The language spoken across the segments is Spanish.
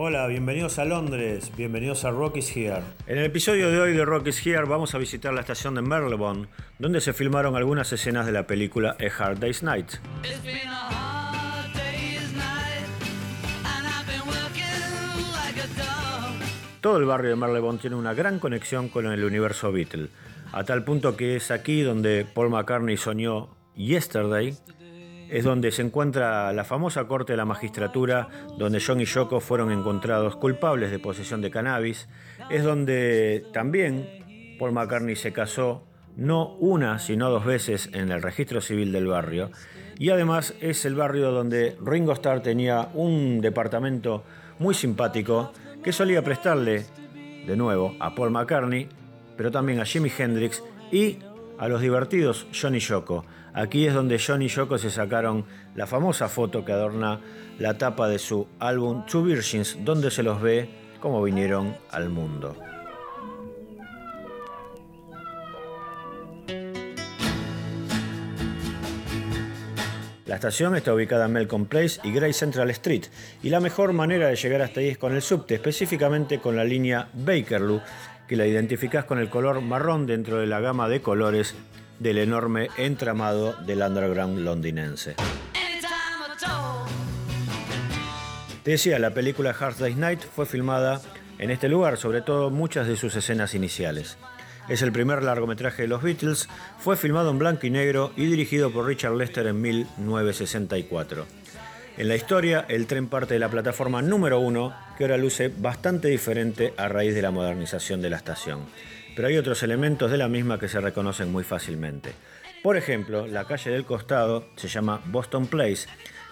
Hola, bienvenidos a Londres, bienvenidos a Rock is Here. En el episodio de hoy de Rock is Here vamos a visitar la estación de Marylebone, donde se filmaron algunas escenas de la película A Hard Day's Night. Todo el barrio de Marylebone tiene una gran conexión con el universo Beatle, a tal punto que es aquí donde Paul McCartney soñó Yesterday, es donde se encuentra la famosa corte de la magistratura, donde John y Yoko fueron encontrados culpables de posesión de cannabis, es donde también Paul McCartney se casó no una, sino dos veces en el registro civil del barrio, y además es el barrio donde Ringo Starr tenía un departamento muy simpático que solía prestarle, de nuevo, a Paul McCartney, pero también a Jimi Hendrix y a los divertidos John y Yoko. Aquí es donde John y Yoko se sacaron la famosa foto que adorna la tapa de su álbum Two Virgins, donde se los ve como vinieron al mundo. La estación está ubicada en Melcombe Place y Grey Central Street, y la mejor manera de llegar hasta ahí es con el subte, específicamente con la línea Bakerloo, que la identificás con el color marrón dentro de la gama de colores del enorme entramado del underground londinense. Te decía, la película Hard Day's Night fue filmada en este lugar, sobre todo muchas de sus escenas iniciales. Es el primer largometraje de los Beatles, fue filmado en blanco y negro y dirigido por Richard Lester en 1964. En la historia, el tren parte de la plataforma número uno, que ahora luce bastante diferente a raíz de la modernización de la estación. Pero hay otros elementos de la misma que se reconocen muy fácilmente. Por ejemplo, la calle del costado se llama Boston Place,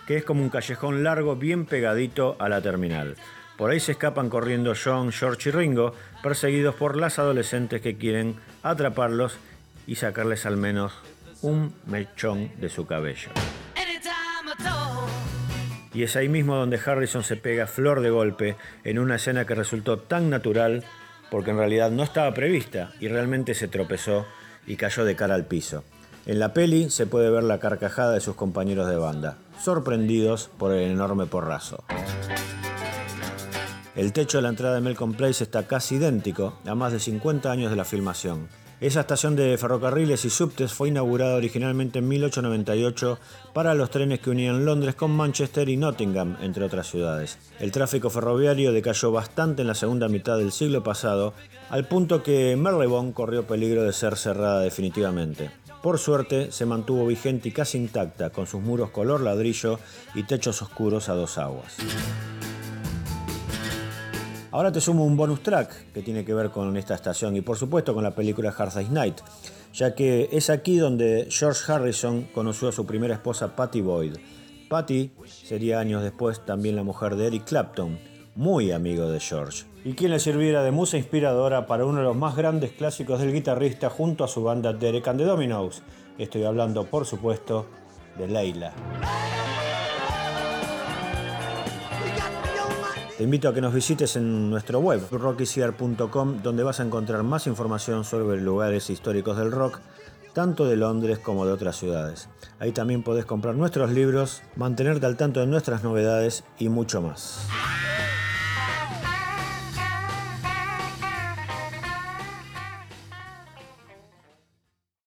que es como un callejón largo bien pegadito a la terminal. Por ahí se escapan corriendo John, George y Ringo, perseguidos por las adolescentes que quieren atraparlos y sacarles al menos un mechón de su cabello. Y es ahí mismo donde Harrison se pega flor de golpe en una escena que resultó tan natural porque en realidad no estaba prevista y realmente se tropezó y cayó de cara al piso. En la peli se puede ver la carcajada de sus compañeros de banda, sorprendidos por el enorme porrazo. El techo de la entrada de Melcombe Place está casi idéntico a más de 50 años de la filmación. Esa estación de ferrocarriles y subtes fue inaugurada originalmente en 1898 para los trenes que unían Londres con Manchester y Nottingham, entre otras ciudades. El tráfico ferroviario decayó bastante en la segunda mitad del siglo pasado, al punto que Marylebone corrió peligro de ser cerrada definitivamente. Por suerte, se mantuvo vigente y casi intacta, con sus muros color ladrillo y techos oscuros a dos aguas. Ahora te sumo un bonus track que tiene que ver con esta estación y por supuesto con la película Hard Day's Night, ya que es aquí donde George Harrison conoció a su primera esposa Patty Boyd. Patty sería años después también la mujer de Eric Clapton, muy amigo de George, y quien le sirviera de musa inspiradora para uno de los más grandes clásicos del guitarrista junto a su banda Derek and the Dominos. Estoy hablando, por supuesto, de Leila. Te invito a que nos visites en nuestro web, rockysear.com, donde vas a encontrar más información sobre lugares históricos del rock, tanto de Londres como de otras ciudades. Ahí también podés comprar nuestros libros, mantenerte al tanto de nuestras novedades y mucho más.